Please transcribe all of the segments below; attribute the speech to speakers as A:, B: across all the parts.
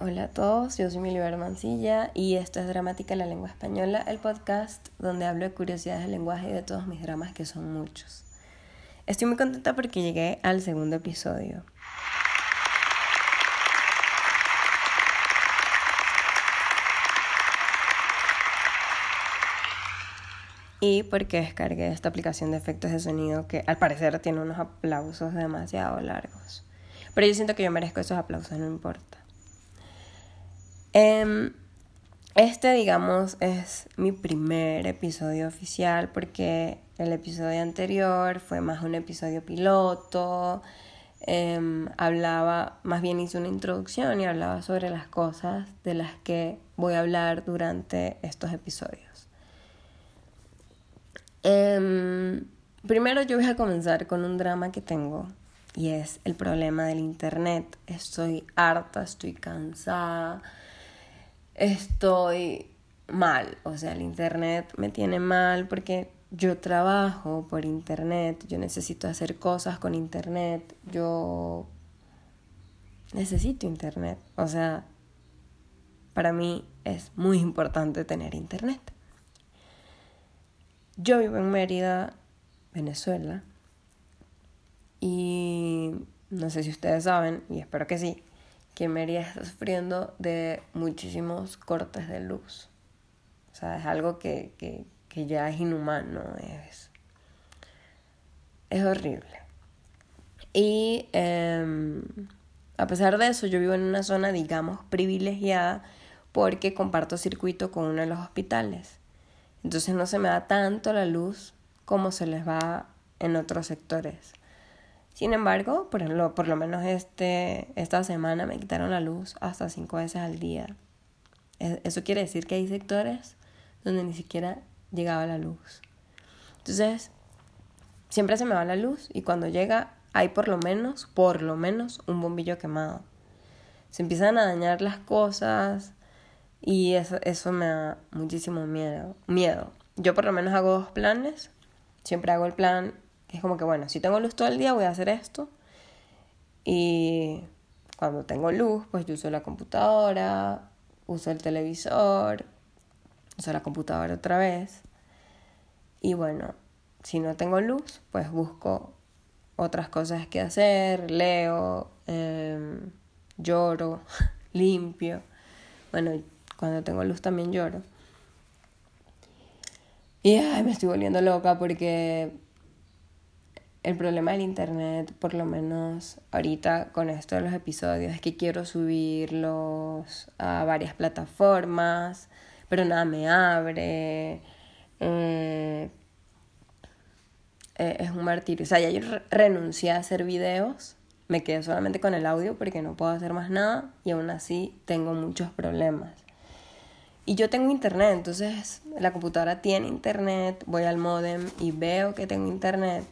A: Hola a todos, yo soy Miliber Mancilla y esto es Dramática en la Lengua Española, el podcast donde hablo de curiosidades del lenguaje y de todos mis dramas, que son muchos. Estoy muy contenta porque llegué al segundo episodio. Y porque descargué esta aplicación de efectos de sonido que al parecer tiene unos aplausos demasiado largos. Pero yo siento que yo merezco esos aplausos, no importa. Em, este, digamos, es mi primer episodio oficial porque el episodio anterior fue más un episodio piloto. Em, hablaba, más bien hice una introducción y hablaba sobre las cosas de las que voy a hablar durante estos episodios. Em, primero yo voy a comenzar con un drama que tengo y es el problema del internet. Estoy harta, estoy cansada estoy mal, o sea, el internet me tiene mal porque yo trabajo por internet, yo necesito hacer cosas con internet, yo necesito internet, o sea, para mí es muy importante tener internet. Yo vivo en Mérida, Venezuela, y no sé si ustedes saben, y espero que sí, que Mérida está sufriendo de muchísimos cortes de luz. O sea, es algo que, que, ya es inhumano, es, es horrible. Y em, a pesar de eso, yo vivo en una zona, digamos, privilegiada porque comparto circuito con uno de los hospitales. Entonces no se me da tanto la luz como se les va en otros sectores. Sin embargo, por lo, por lo menos este, esta semana me quitaron la luz hasta cinco veces al día. Eso quiere decir que hay sectores donde ni siquiera llegaba la luz. Entonces, siempre se me va la luz y cuando llega hay por lo menos, por lo menos un bombillo quemado. Se empiezan a dañar las cosas y eso, eso me da muchísimo miedo. miedo. Yo por lo menos hago dos planes. Siempre hago el plan es como que, bueno, si tengo luz todo el día voy a hacer esto. Y cuando tengo luz, pues yo uso la computadora, uso el televisor, uso la computadora otra vez. Y bueno, si no tengo luz, pues busco otras cosas que hacer, leo, em, lloro, limpio. Bueno, cuando tengo luz también lloro. Y ay, me estoy volviendo loca porque el problema del internet, por lo menos ahorita con esto de los episodios, es que quiero subirlos a varias plataformas, pero nada me abre. Eh, eh, es un martirio. O sea, ya yo renuncié a hacer videos, me quedé solamente con el audio porque no puedo hacer más nada y aún así tengo muchos problemas. Y yo tengo internet, entonces la computadora tiene internet, voy al modem y veo que tengo internet,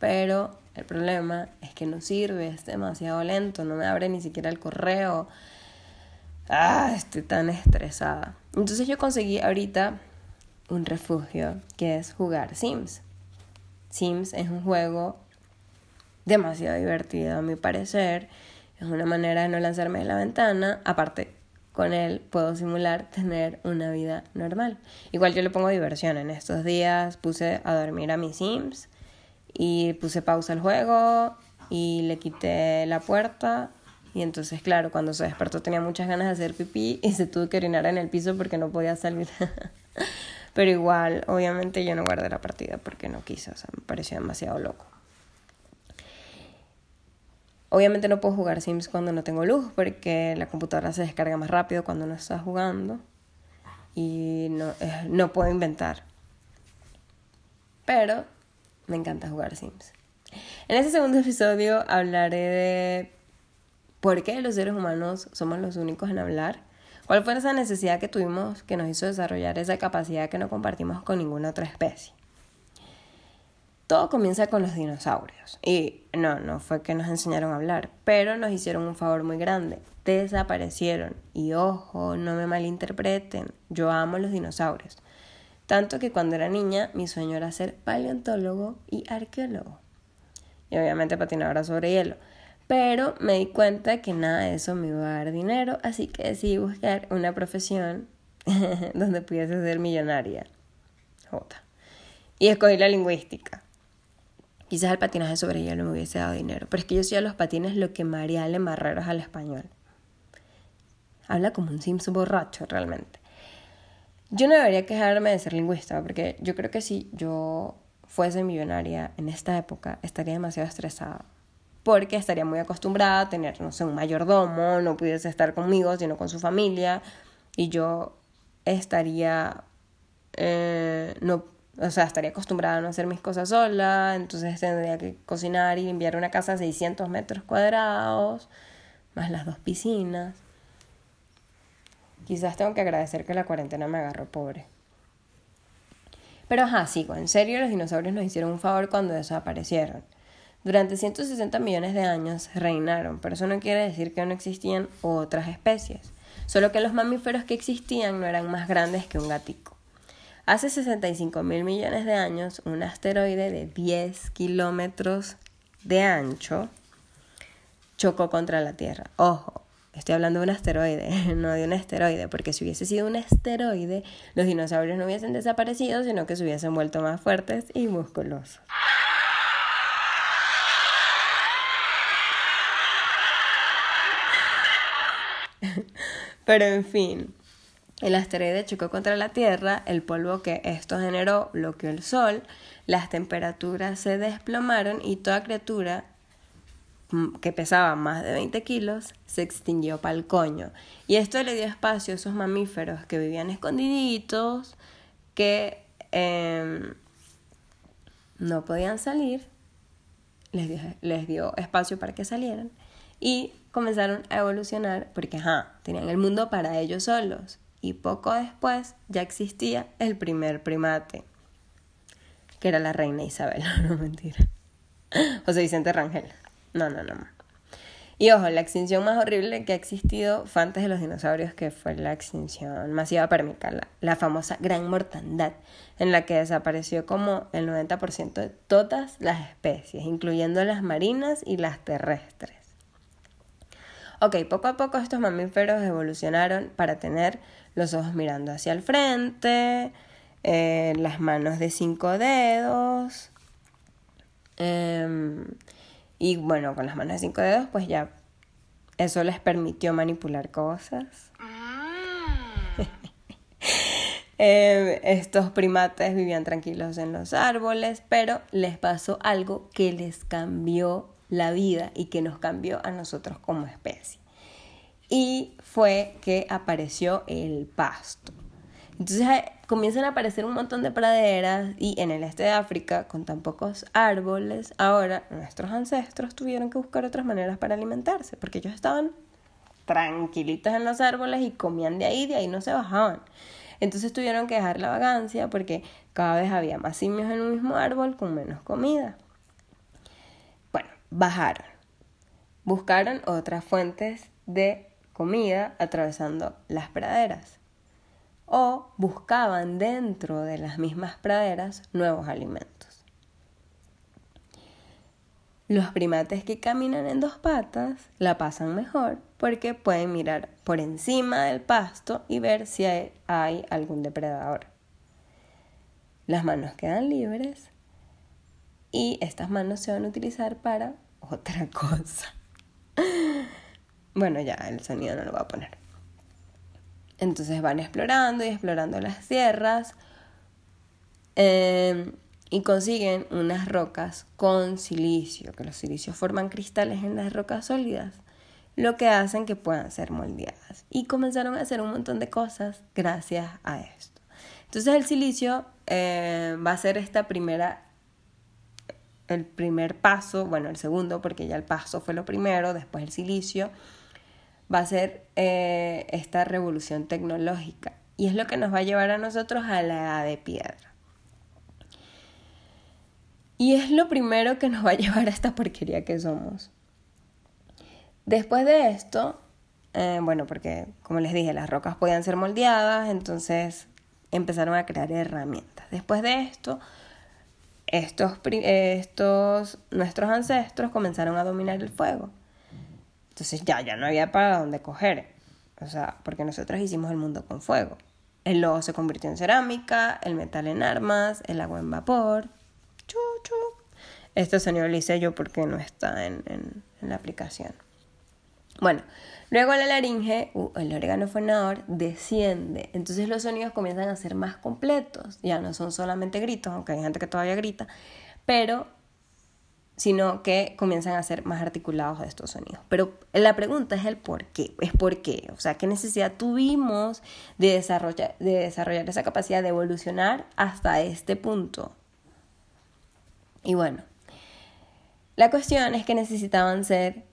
A: pero el problema es que no sirve, es demasiado lento, no me abre ni siquiera el correo. Ah, estoy tan estresada. Entonces yo conseguí ahorita un refugio que es jugar Sims. Sims es un juego demasiado divertido a mi parecer. Es una manera de no lanzarme de la ventana. Aparte, con él puedo simular tener una vida normal. Igual yo le pongo diversión. En estos días puse a dormir a mis Sims y puse pausa al juego y le quité la puerta. Y entonces claro cuando se despertó tenía muchas ganas de hacer pipí y se tuvo que orinar en el piso porque no podía salir. Pero igual obviamente yo no guardé la partida porque no quise o sea me pareció demasiado loco. Obviamente no puedo jugar Sims cuando no tengo luz porque la computadora se descarga más rápido cuando no está jugando y no, eh, no puedo inventar. Pero me encanta jugar Sims. En este segundo episodio hablaré de por qué los seres humanos somos los únicos en hablar, cuál fue esa necesidad que tuvimos que nos hizo desarrollar esa capacidad que no compartimos con ninguna otra especie. Todo comienza con los dinosaurios. Y no, no fue que nos enseñaron a hablar, pero nos hicieron un favor muy grande. Desaparecieron. Y ojo, no me malinterpreten, yo amo los dinosaurios. Tanto que cuando era niña mi sueño era ser paleontólogo y arqueólogo. Y obviamente patinadora sobre hielo. Pero me di cuenta que nada de eso me iba a dar dinero, así que decidí buscar una profesión donde pudiese ser millonaria. J. Y escogí la lingüística. Quizás el patinaje sobre hielo me hubiese dado dinero, pero es que yo soy a los patines lo que María Ale Marrero es al español. Habla como un Sims borracho realmente. Yo no debería quejarme de ser lingüista, porque yo creo que si yo fuese millonaria en esta época, estaría demasiado estresada. Porque estaría muy acostumbrada a tener, no sé, un mayordomo, no pudiese estar conmigo, sino con su familia. Y yo estaría, eh, no, o sea, estaría acostumbrada a no hacer mis cosas sola, entonces tendría que cocinar y limpiar una casa a 600 metros cuadrados, más las dos piscinas. Quizás tengo que agradecer que la cuarentena me agarró pobre. Pero ajá, sigo, en serio los dinosaurios nos hicieron un favor cuando desaparecieron. Durante 160 millones de años reinaron, pero eso no quiere decir que no existían otras especies, solo que los mamíferos que existían no eran más grandes que un gatico. Hace 65 mil millones de años, un asteroide de 10 kilómetros de ancho chocó contra la Tierra. Ojo, Estoy hablando de un asteroide, no de un asteroide, porque si hubiese sido un asteroide, los dinosaurios no hubiesen desaparecido, sino que se hubiesen vuelto más fuertes y musculosos. Pero en fin, el asteroide chocó contra la Tierra, el polvo que esto generó bloqueó el Sol, las temperaturas se desplomaron y toda criatura que pesaba más de 20 kilos, se extinguió pa'l coño. Y esto le dio espacio a esos mamíferos que vivían escondiditos, que em, no podían salir, les dio, les dio espacio para que salieran y comenzaron a evolucionar porque, ajá, tenían el mundo para ellos solos. Y poco después ya existía el primer primate, que era la reina Isabel, no mentira. José Vicente Rangel. No, no, no. Y ojo, la extinción más horrible que ha existido fue antes de los dinosaurios, que fue la extinción masiva pérmica, la, famosa gran mortandad, en la que desapareció como el 90% de todas las especies, incluyendo las marinas y las terrestres. Ok, poco a poco estos mamíferos evolucionaron para tener los ojos mirando hacia el frente, eh, las manos de cinco dedos, eh, y bueno, con las manos de cinco dedos, pues ya eso les permitió manipular cosas. Mm. Em, estos primates vivían tranquilos en los árboles, pero les pasó algo que les cambió la vida y que nos cambió a nosotros como especie. Y fue que apareció el pasto. Entonces comienzan a aparecer un montón de praderas y en el este de África, con tan pocos árboles, ahora nuestros ancestros tuvieron que buscar otras maneras para alimentarse, porque ellos estaban tranquilitos en los árboles y comían de ahí, de ahí no se bajaban. Entonces tuvieron que dejar la vagancia porque cada vez había más simios en un mismo árbol con menos comida. Bueno, bajaron. Buscaron otras fuentes de comida atravesando las praderas o buscaban dentro de las mismas praderas nuevos alimentos. Los primates que caminan en dos patas la pasan mejor porque pueden mirar por encima del pasto y ver si hay, algún depredador. Las manos quedan libres y estas manos se van a utilizar para otra cosa. Bueno, ya el sonido no lo voy a poner. Entonces van explorando y explorando las tierras em, y consiguen unas rocas con silicio, que los silicios forman cristales en las rocas sólidas, lo que hacen que puedan ser moldeadas. Y comenzaron a hacer un montón de cosas gracias a esto. Entonces el silicio eh, va a ser esta primera el primer paso, bueno, el segundo, porque ya el paso fue lo primero, después el silicio, va a ser eh, esta revolución tecnológica y es lo que nos va a llevar a nosotros a la edad de piedra. Y es lo primero que nos va a llevar a esta porquería que somos. Después de esto, eh, bueno, porque como les dije, las rocas podían ser moldeadas, entonces empezaron a crear herramientas. Después de esto, estos, estos nuestros ancestros comenzaron a dominar el fuego Entonces ya, ya no había para dónde coger. O sea, porque nosotros hicimos el mundo con fuego. El lobo se convirtió en cerámica, el metal en armas, el agua en vapor. Chu, chu. Este sonido lo hice yo porque no está en, en, la aplicación. Bueno, luego la laringe, uh, el órgano fonador, desciende. Entonces los sonidos comienzan a ser más completos. Ya no son solamente gritos, aunque hay gente que todavía grita, pero sino que comienzan a ser más articulados estos sonidos. Pero la pregunta es el por qué, es por qué, o sea, qué necesidad tuvimos de desarrollar, de desarrollar esa capacidad de evolucionar hasta este punto. Y bueno, la cuestión es que necesitaban ser,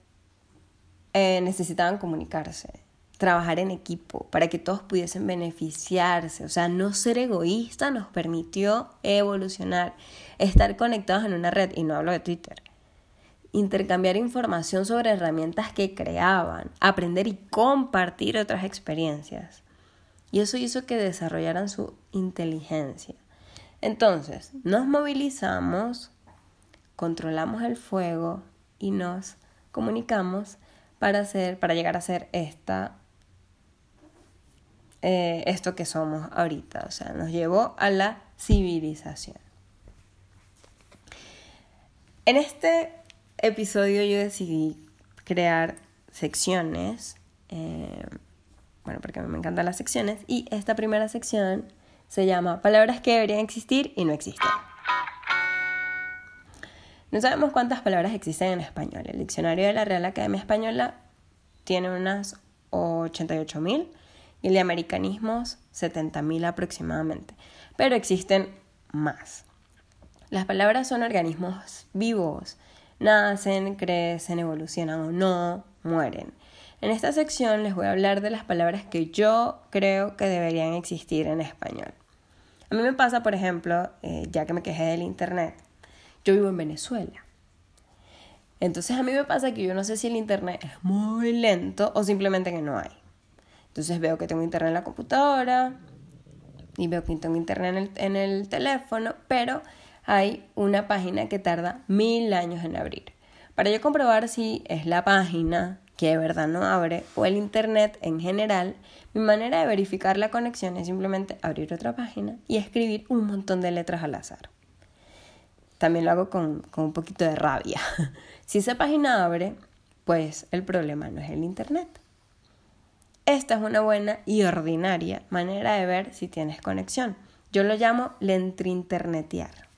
A: eh, necesitaban comunicarse, trabajar en equipo para que todos pudiesen beneficiarse, o sea, no ser egoísta nos permitió evolucionar estar conectados en una red, y no hablo de Twitter, intercambiar información sobre herramientas que creaban, aprender y compartir otras experiencias. Y eso hizo que desarrollaran su inteligencia. Entonces, nos movilizamos, controlamos el fuego y nos comunicamos para hacer, para llegar a ser esta, eh, esto que somos ahorita. O sea, nos llevó a la civilización. En este episodio yo decidí crear secciones, eh, bueno, porque a mí me encantan las secciones, y esta primera sección se llama Palabras que deberían existir y no existen. No sabemos cuántas palabras existen en español. El diccionario de la Real Academia Española tiene unas 88.000 y de americanismos 70.000 aproximadamente. Pero existen más. Las palabras son organismos vivos. Nacen, crecen, evolucionan o no, mueren. En esta sección les voy a hablar de las palabras que yo creo que deberían existir en español. A mí me pasa, por ejemplo, eh, ya que me quejé del Internet, yo vivo en Venezuela. Entonces a mí me pasa que yo no sé si el Internet es muy lento o simplemente que no hay. Entonces veo que tengo Internet en la computadora y veo que tengo Internet en el, teléfono, pero hay una página que tarda mil años en abrir. Para yo comprobar si es la página que de verdad no abre o el Internet en general, mi manera de verificar la conexión es simplemente abrir otra página y escribir un montón de letras al azar. También lo hago con, con un poquito de rabia. si esa página abre, pues el problema no es el Internet. Esta es una buena y ordinaria manera de ver si tienes conexión. Yo lo llamo lentrinternetear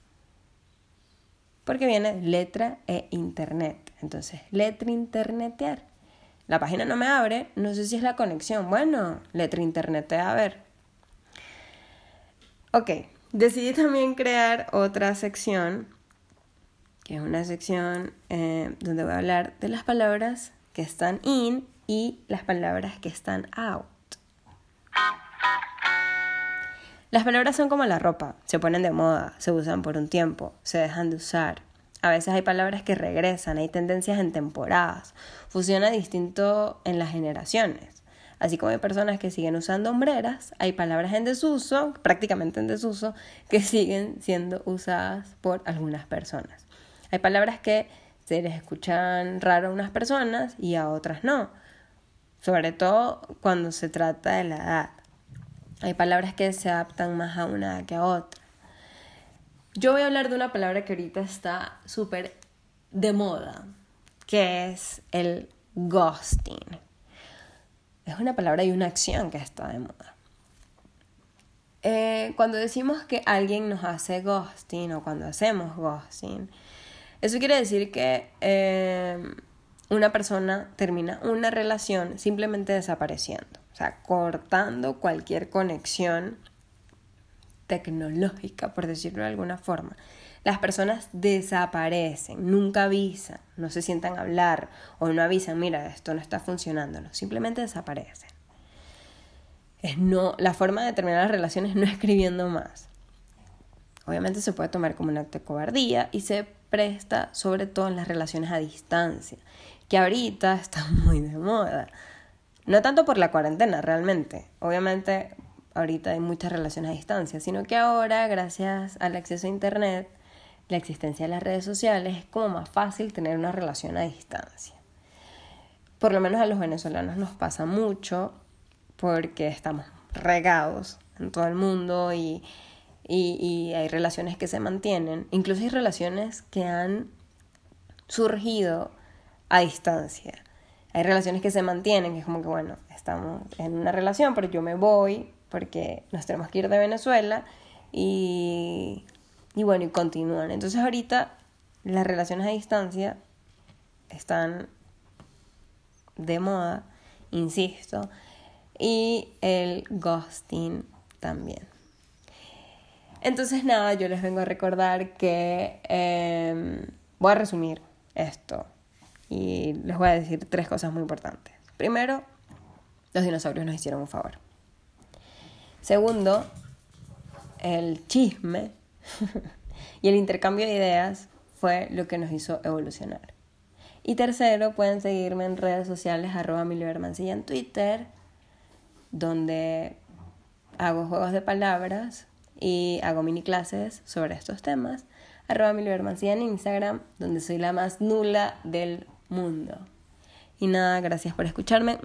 A: porque viene letra e internet. Entonces, letra internetear. La página no me abre, no sé si es la conexión. Bueno, letra a ver. Ok, decidí también crear otra sección, que es una sección eh, donde voy a hablar de las palabras que están in y las palabras que están out. Las palabras son como la ropa, se ponen de moda, se usan por un tiempo, se dejan de usar. A veces hay palabras que regresan, hay tendencias en temporadas, funciona distinto en las generaciones. Así como hay personas que siguen usando hombreras, hay palabras en desuso, prácticamente en desuso, que siguen siendo usadas por algunas personas. Hay palabras que se les escuchan raro a unas personas y a otras no, sobre todo cuando se trata de la edad. Hay palabras que se adaptan más a una que a otra. Yo voy a hablar de una palabra que ahorita está súper de moda, que es el ghosting. Es una palabra y una acción que está de moda. Eh, cuando decimos que alguien nos hace ghosting o cuando hacemos ghosting, eso quiere decir que eh, una persona termina una relación simplemente desapareciendo sea, cortando cualquier conexión tecnológica, por decirlo de alguna forma. Las personas desaparecen, nunca avisan, no se sientan a hablar o no avisan, mira, esto no está funcionando, no, simplemente desaparecen. Es no, la forma de terminar las relaciones no escribiendo más. Obviamente se puede tomar como un acto de cobardía y se presta sobre todo en las relaciones a distancia, que ahorita está muy de moda. No tanto por la cuarentena, realmente. Obviamente, ahorita hay muchas relaciones a distancia, sino que ahora, gracias al acceso a Internet, la existencia de las redes sociales, es como más fácil tener una relación a distancia. por lo menos a los venezolanos nos pasa mucho porque estamos regados en todo el mundo y, y, hay relaciones que se mantienen, incluso hay relaciones que han surgido a distancia. Hay relaciones que se mantienen, que es como que, bueno, estamos en una relación, pero yo me voy porque nos tenemos que ir de Venezuela y, y bueno, y continúan. Entonces ahorita las relaciones a distancia están de moda, insisto, y el ghosting también. Entonces nada, yo les vengo a recordar que em, voy a resumir esto y les voy a decir tres cosas muy importantes. Primero, los dinosaurios nos hicieron un favor. Segundo, el chisme y el intercambio de ideas fue lo que nos hizo evolucionar. Y tercero, pueden seguirme en redes sociales, arroba en Twitter, donde hago juegos de palabras y hago mini clases sobre estos temas. Arroba Mancilla en Instagram, donde soy la más nula del mundo. Y nada, gracias por escucharme.